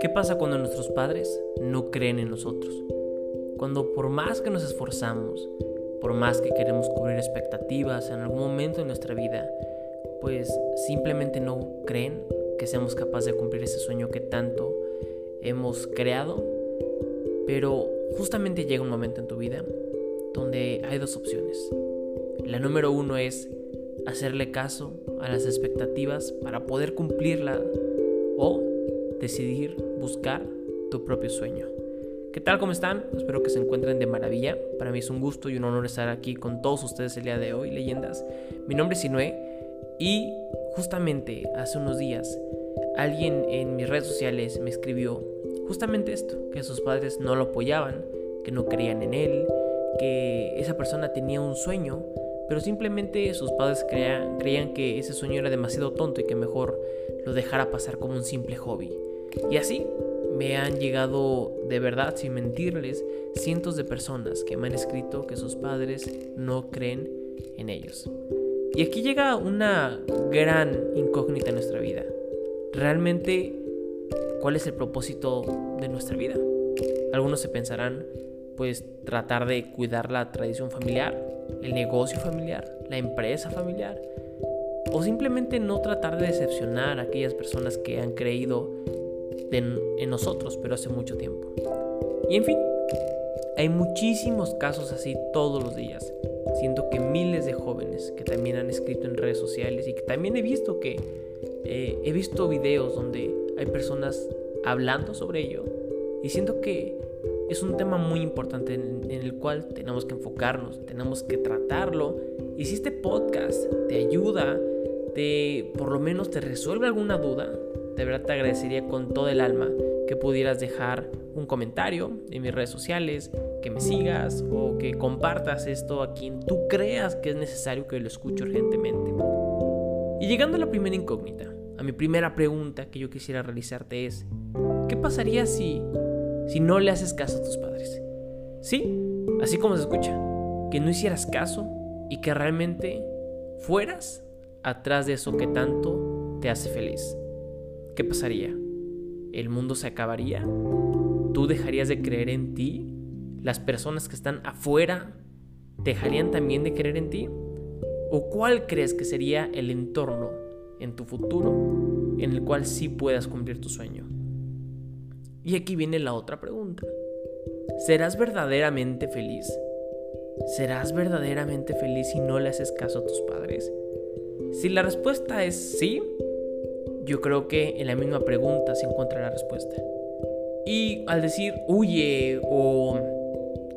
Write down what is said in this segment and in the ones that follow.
¿Qué pasa cuando nuestros padres no creen en nosotros? Cuando por más que nos esforzamos, por más que queremos cubrir expectativas en algún momento de nuestra vida, pues simplemente no creen que seamos capaces de cumplir ese sueño que tanto hemos creado. Pero justamente llega un momento en tu vida donde hay dos opciones. La número uno es hacerle caso a las expectativas para poder cumplirla o decidir buscar tu propio sueño. ¿Qué tal? ¿Cómo están? Espero que se encuentren de maravilla. Para mí es un gusto y un honor estar aquí con todos ustedes el día de hoy, leyendas. Mi nombre es Sinue y justamente hace unos días alguien en mis redes sociales me escribió justamente esto, que sus padres no lo apoyaban, que no creían en él, que esa persona tenía un sueño, pero simplemente sus padres creían, que ese sueño era demasiado tonto y que mejor lo dejara pasar como un simple hobby. Y así me han llegado de verdad, sin mentirles, cientos de personas que me han escrito que sus padres no creen en ellos. Y aquí llega una gran incógnita en nuestra vida. Realmente, ¿cuál es el propósito de nuestra vida? Algunos se pensarán, pues, tratar de cuidar la tradición familiar, el negocio familiar, la empresa familiar, o simplemente no tratar de decepcionar a aquellas personas que han creído en nosotros, pero hace mucho tiempo. Y en fin, hay muchísimos casos así todos los días. Siento que miles de jóvenes que también han escrito en redes sociales y que también he visto que eh, he visto videos donde hay personas hablando sobre ello y siento que es un tema muy importante en, el cual tenemos que enfocarnos, tenemos que tratarlo. Y si este podcast te ayuda, te por lo menos te resuelve alguna duda, de verdad te agradecería con todo el alma que pudieras dejar un comentario en mis redes sociales, que me sigas o que compartas esto a quien tú creas que es necesario que lo escuche urgentemente. Y llegando a la primera incógnita, a mi primera pregunta que yo quisiera realizarte es, ¿qué pasaría si, si no le haces caso a tus padres? Sí, así como se escucha, que no hicieras caso y que realmente fueras atrás de eso que tanto te hace feliz. ¿qué pasaría? ¿El mundo se acabaría? ¿Tú dejarías de creer en ti? ¿Las personas que están afuera dejarían también de creer en ti? ¿O cuál crees que sería el entorno en tu futuro en el cual sí puedas cumplir tu sueño? Y aquí viene la otra pregunta. ¿Serás verdaderamente feliz? ¿Serás verdaderamente feliz si no le haces caso a tus padres? Si la respuesta es sí, yo creo que en la misma pregunta se encuentra la respuesta. Y al decir huye o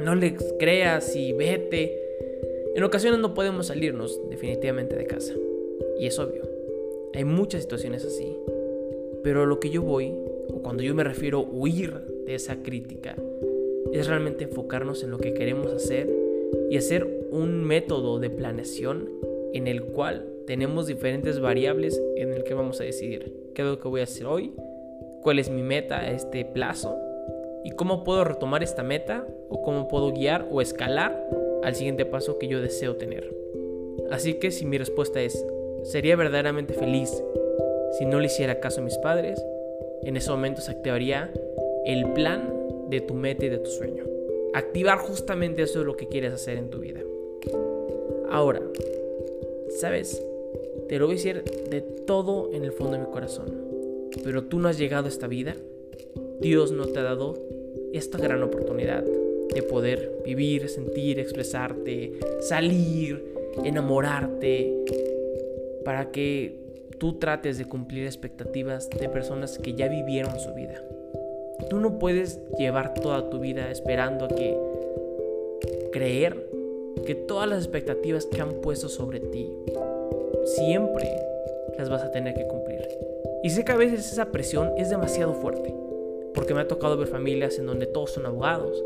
no le creas y vete, en ocasiones no podemos salirnos definitivamente de casa. Y es obvio, hay muchas situaciones así. Pero lo que yo voy, cuando yo me refiero a huir de esa crítica, es realmente enfocarnos en lo que queremos hacer y hacer un método de planeación en el cual tenemos diferentes variables en el que vamos a decidir qué es lo que voy a hacer hoy, cuál es mi meta a este plazo y cómo puedo retomar esta meta o cómo puedo guiar o escalar al siguiente paso que yo deseo tener. Así que si mi respuesta es, sería verdaderamente feliz si no le hiciera caso a mis padres, en ese momento se activaría el plan de tu meta y de tu sueño. Activar justamente eso es lo que quieres hacer en tu vida. Ahora, ¿sabes? Te lo voy a decir de todo en el fondo de mi corazón. Pero tú no has llegado a esta vida. Dios no te ha dado esta gran oportunidad de poder vivir, sentir, expresarte, salir, enamorarte, para que tú trates de cumplir expectativas de personas que ya vivieron su vida. Tú no puedes llevar toda tu vida esperando a que creer que todas las expectativas que han puesto sobre ti siempre las vas a tener que cumplir. Y sé que a veces esa presión es demasiado fuerte, porque me ha tocado ver familias en donde todos son abogados,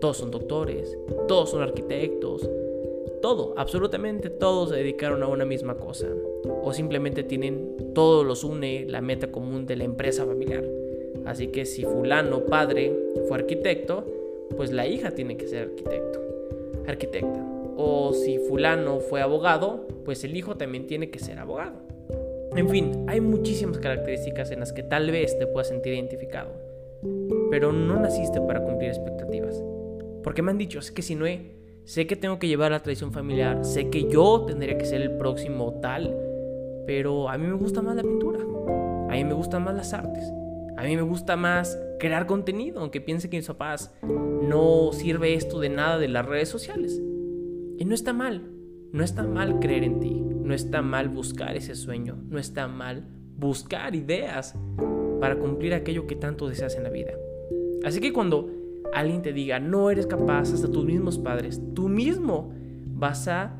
todos son doctores, todos son arquitectos, todo, absolutamente todos se dedicaron a una misma cosa, o simplemente tienen, todo los une la meta común de la empresa familiar. Así que si fulano padre fue arquitecto, pues la hija tiene que ser arquitecto, arquitecta O si fulano fue abogado, pues el hijo también tiene que ser abogado. En fin, hay muchísimas características en las que tal vez te puedas sentir identificado. Pero no naciste para cumplir expectativas. Porque me han dicho, es que si no he, sé que tengo que llevar la tradición familiar, sé que yo tendría que ser el próximo tal, pero a mí me gusta más la pintura, a mí me gustan más las artes, a mí me gusta más crear contenido, aunque piense que mis papás no sirve esto de nada de las redes sociales. Y no está mal, no está mal creer en ti, no está mal buscar ese sueño, no está mal buscar ideas para cumplir aquello que tanto deseas en la vida. Así que cuando alguien te diga no eres capaz, hasta tus mismos padres, tú mismo vas a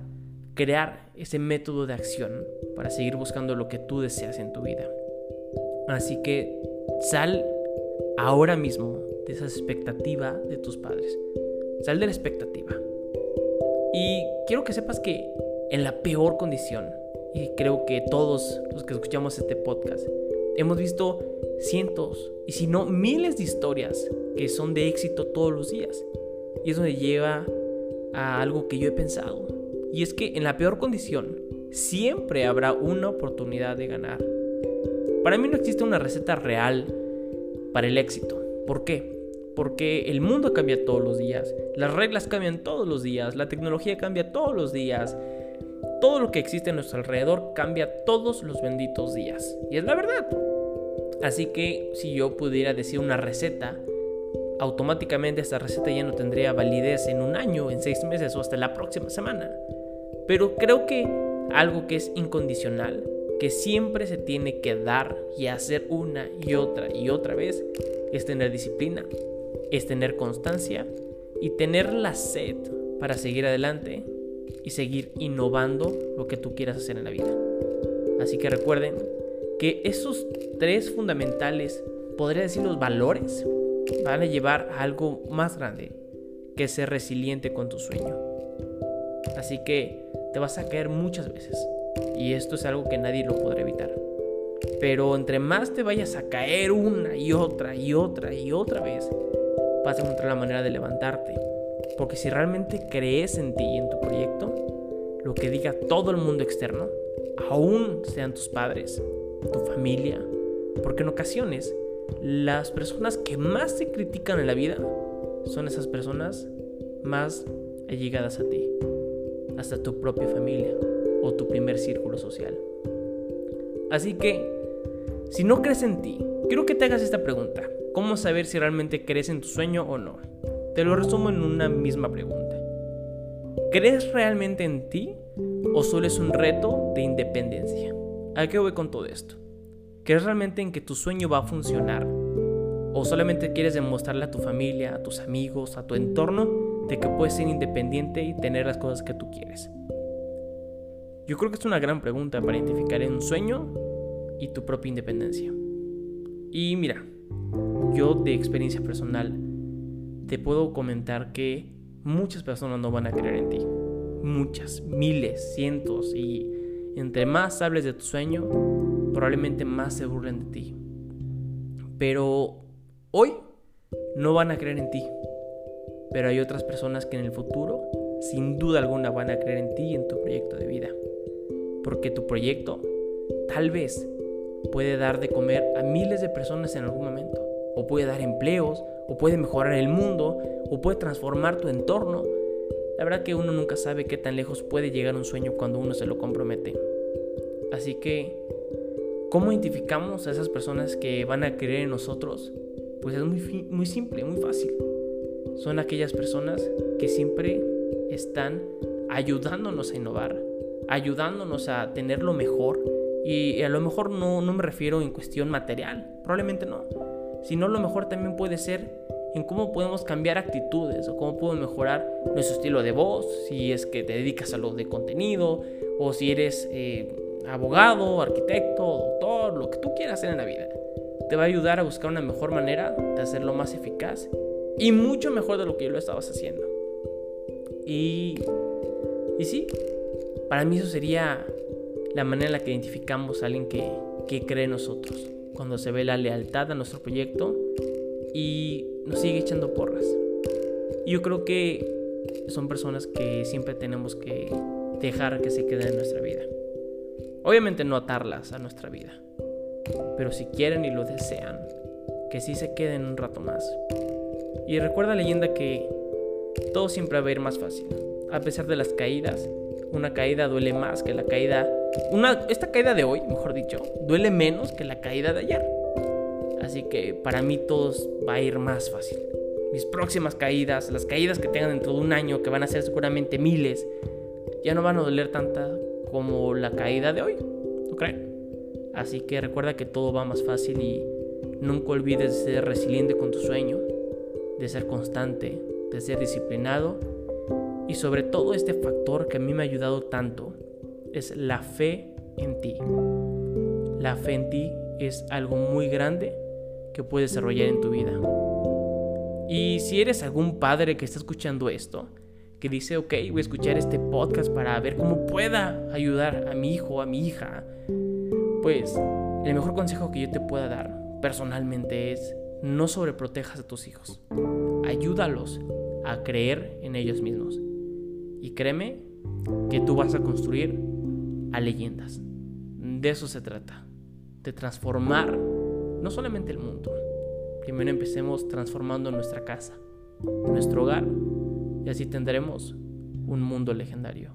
crear ese método de acción para seguir buscando lo que tú deseas en tu vida. Así que sal ahora mismo de esa expectativa de tus padres. Sal de la expectativa. Y quiero que sepas que en la peor condición, y creo que todos los que escuchamos este podcast, hemos visto cientos, y si no miles de historias que son de éxito todos los días. Y eso me lleva a algo que yo he pensado. Y es que en la peor condición siempre habrá una oportunidad de ganar. Para mí no existe una receta real para el éxito. ¿Por qué? Porque el mundo cambia todos los días, las reglas cambian todos los días, la tecnología cambia todos los días, todo lo que existe a nuestro alrededor cambia todos los benditos días. Y es la verdad. Así que si yo pudiera decir una receta, automáticamente esta receta ya no tendría validez en un año, en seis meses o hasta la próxima semana. Pero creo que algo que es incondicional, que siempre se tiene que dar y hacer una y otra y otra vez, es tener disciplina, es tener constancia y tener la sed para seguir adelante y seguir innovando lo que tú quieras hacer en la vida. Así que recuerden que esos tres fundamentales, podría decir los valores, van a llevar a algo más grande, que ser resiliente con tu sueño. Así que te vas a caer muchas veces y esto es algo que nadie lo podrá evitar. Pero entre más te vayas a caer una y otra y otra y otra vez, vas a encontrar la manera de levantarte. Porque si realmente crees en ti y en tu proyecto, lo que diga todo el mundo externo, aún sean tus padres, tu familia, porque en ocasiones las personas que más te critican en la vida son esas personas más allegadas a ti, hasta tu propia familia o tu primer círculo social. Así que, si no crees en ti, quiero que te hagas esta pregunta. ¿Cómo saber si realmente crees en tu sueño o no? Te lo resumo en una misma pregunta. ¿Crees realmente en ti o solo es un reto de independencia? ¿A qué voy con todo esto? ¿Crees realmente en que tu sueño va a funcionar? ¿O solamente quieres demostrarle a tu familia, a tus amigos, a tu entorno de que puedes ser independiente y tener las cosas que tú quieres? Yo creo que es una gran pregunta para identificar un sueño y tu propia independencia. Y mira, yo de experiencia personal te puedo comentar que muchas personas no van a creer en ti. Muchas, miles, cientos. Y entre más hables de tu sueño, probablemente más se burlen de ti. Pero hoy no van a creer en ti. Pero hay otras personas que en el futuro, sin duda alguna, van a creer en ti y en tu proyecto de vida. Porque tu proyecto tal vez puede dar de comer a miles de personas en algún momento o puede dar empleos, o puede mejorar el mundo, o puede transformar tu entorno. La verdad que uno nunca sabe qué tan lejos puede llegar un sueño cuando uno se lo compromete. Así que, ¿cómo identificamos a esas personas que van a creer en nosotros? Pues es muy, muy simple, muy fácil. Son aquellas personas que siempre están ayudándonos a innovar, ayudándonos a tener lo mejor. Y a lo mejor no, no me refiero en cuestión material, probablemente no sino lo mejor también puede ser en cómo podemos cambiar actitudes o cómo podemos mejorar nuestro estilo de voz, si es que te dedicas a lo de contenido o si eres eh, abogado, arquitecto, doctor, lo que tú quieras hacer en la vida. Te va a ayudar a buscar una mejor manera de hacerlo más eficaz y mucho mejor de lo que yo lo estabas haciendo. Y, y sí, para mí eso sería la manera en la que identificamos a alguien que, que cree en nosotros cuando se ve la lealtad a nuestro proyecto y nos sigue echando porras. Y yo creo que son personas que siempre tenemos que dejar que se queden en nuestra vida. Obviamente no atarlas a nuestra vida, pero si quieren y lo desean, que sí se queden un rato más. Y recuerda la leyenda que todo siempre va a ir más fácil. A pesar de las caídas, una caída duele más que la caída... Una, esta caída de hoy, mejor dicho, duele menos que la caída de ayer. Así que para mí todo va a ir más fácil. Mis próximas caídas, las caídas que tengan dentro de un año, que van a ser seguramente miles, ya no van a doler tanta como la caída de hoy. ¿No creen? Así que recuerda que todo va más fácil y nunca olvides de ser resiliente con tu sueño, de ser constante, de ser disciplinado y sobre todo este factor que a mí me ha ayudado tanto es la fe en ti. La fe en ti es algo muy grande que puedes desarrollar en tu vida. Y si eres algún padre que está escuchando esto, que dice, ok, voy a escuchar este podcast para ver cómo pueda ayudar a mi hijo, a mi hija, pues el mejor consejo que yo te pueda dar personalmente es no sobreprotejas a tus hijos. Ayúdalos a creer en ellos mismos. Y créeme que tú vas a construir a leyendas. De eso se trata. De transformar no solamente el mundo. Primero empecemos transformando nuestra casa, nuestro hogar. Y así tendremos un mundo legendario.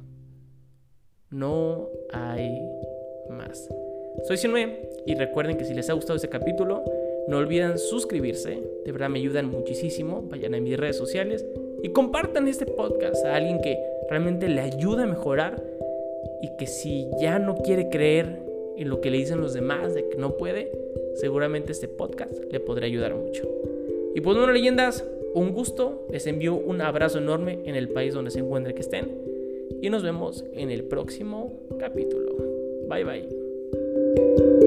No hay más. Soy Sinue y recuerden que si les ha gustado este capítulo, no olviden suscribirse, de verdad me ayudan muchísimo. Vayan a mis redes sociales y compartan este podcast a alguien que realmente le ayude a mejorar y que si ya no quiere creer en lo que le dicen los demás de que no puede, seguramente este podcast le podrá ayudar mucho. Y pues bueno, leyendas, un gusto, les envío un abrazo enorme en el país donde se encuentren que estén y nos vemos en el próximo capítulo. Bye bye.